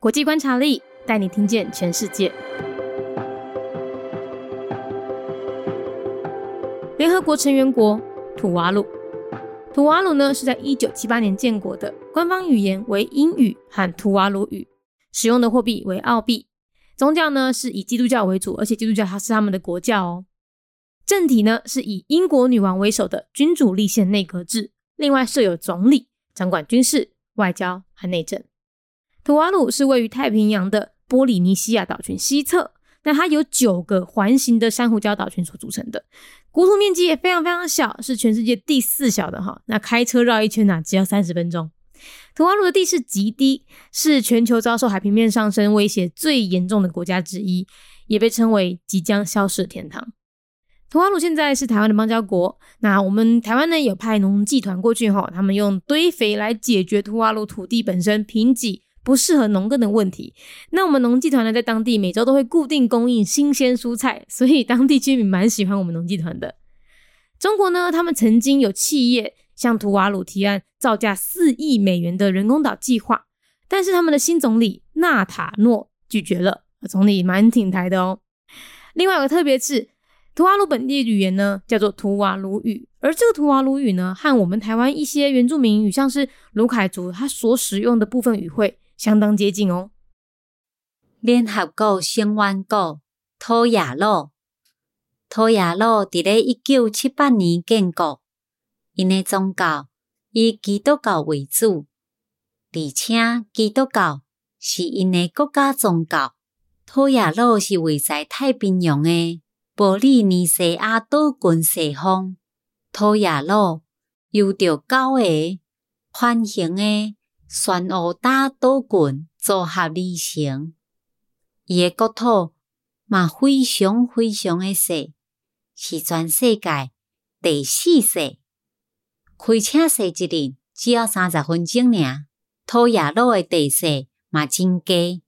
国际观察力带你听见全世界。联合国成员国土瓦鲁，土瓦鲁呢是在一九七八年建国的，官方语言为英语和土瓦鲁语，使用的货币为澳币，宗教呢是以基督教为主，而且基督教它是他们的国教哦。政体呢是以英国女王为首的君主立宪内阁制，另外设有总理，掌管军事、外交和内政。土瓦鲁是位于太平洋的波利尼西亚岛群西侧，那它有九个环形的珊瑚礁岛群所组成的，国土面积也非常非常小，是全世界第四小的哈。那开车绕一圈呢，只要三十分钟。土瓦鲁的地势极低，是全球遭受海平面上升威胁最严重的国家之一，也被称为即将消失的天堂。土瓦鲁现在是台湾的邦交国，那我们台湾呢有派农技团过去哈，他们用堆肥来解决土瓦鲁土地本身贫瘠不适合农耕的问题。那我们农技团呢在当地每周都会固定供应新鲜蔬菜，所以当地居民蛮喜欢我们农技团的。中国呢，他们曾经有企业向图瓦鲁提案造价四亿美元的人工岛计划，但是他们的新总理纳塔诺拒绝了。总理蛮挺台的哦。另外有个特别是。图瓦鲁本地语言呢，叫做图瓦鲁语，而这个图瓦鲁语呢，和我们台湾一些原住民语，像是卢凯族，它所使用的部分语汇相当接近哦。联合国成员国土瓦卢，土瓦卢伫咧一九七八年建国，因的宗教以基督教为主，而且基督教是因的国家宗教。土瓦卢是位在太平洋的。波利尼西亚岛群西方，土亚路由着九个环形的漩涡大岛群组合而成。伊个国土嘛非常非常的小，是全世界第四小。开车驶一日只要三十分钟尔。土亚路的地势嘛真低，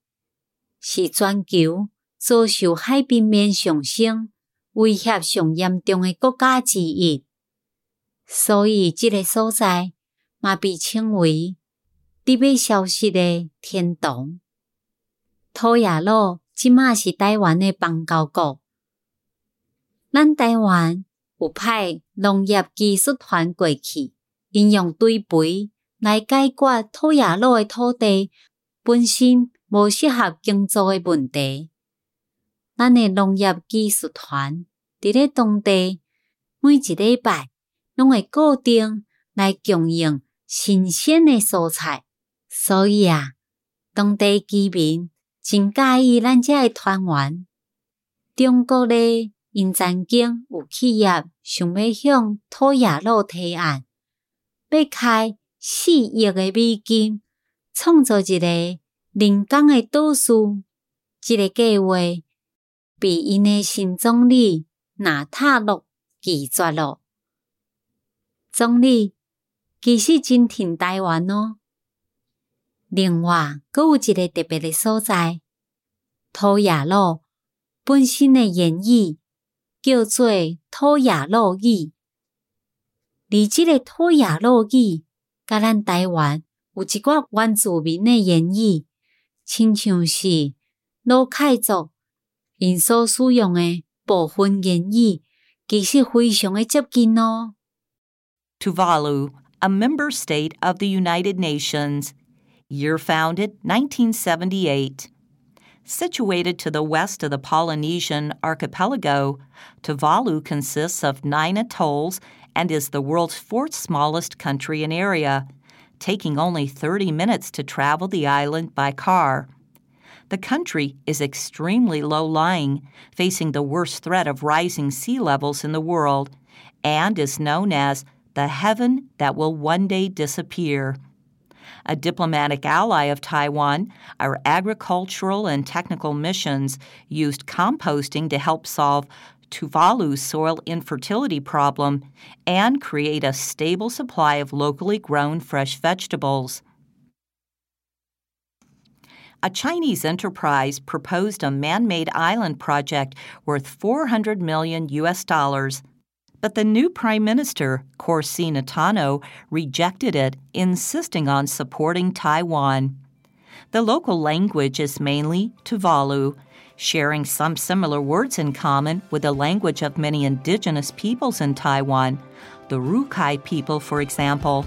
是全球遭受海平面上升。威胁上严重的国家之一，所以即个所在嘛被称为“要消失的天堂”。土亚路即马是台湾的邦交国，咱台湾有派农业技术团过去，应用堆肥来解决土亚路的土地本身无适合耕作的问题。咱的农业技术团伫咧当地每一礼拜拢会固定来供应新鲜的蔬菜，所以啊，当地居民真介意咱遮个团员。中国咧，因曾经有企业想要向土亚路提案，要开四亿的美金，创造一个人工的岛屿。这个计划。被因的新总理纳塔洛拒绝了。总理其实真挺台湾哦。另外，阁有一个特别的所在，土雅路本身的言语叫做土雅路语，而这个土雅路语，甲咱台湾有一寡原住民的言语，亲像是罗凯族。因所使用的部分言语，其实非常的接近哦。Tuvalu, a member state of the United Nations, year founded 1978. Situated to the west of the Polynesian archipelago, Tuvalu consists of nine atolls and is the world's fourth smallest country in area, taking only 30 minutes to travel the island by car. The country is extremely low lying, facing the worst threat of rising sea levels in the world, and is known as the heaven that will one day disappear. A diplomatic ally of Taiwan, our agricultural and technical missions used composting to help solve Tuvalu's soil infertility problem and create a stable supply of locally grown fresh vegetables a Chinese enterprise proposed a man made island project worth 400 million US dollars. But the new Prime Minister, Korsee Natano, rejected it, insisting on supporting Taiwan. The local language is mainly Tuvalu, sharing some similar words in common with the language of many indigenous peoples in Taiwan, the Rukai people, for example.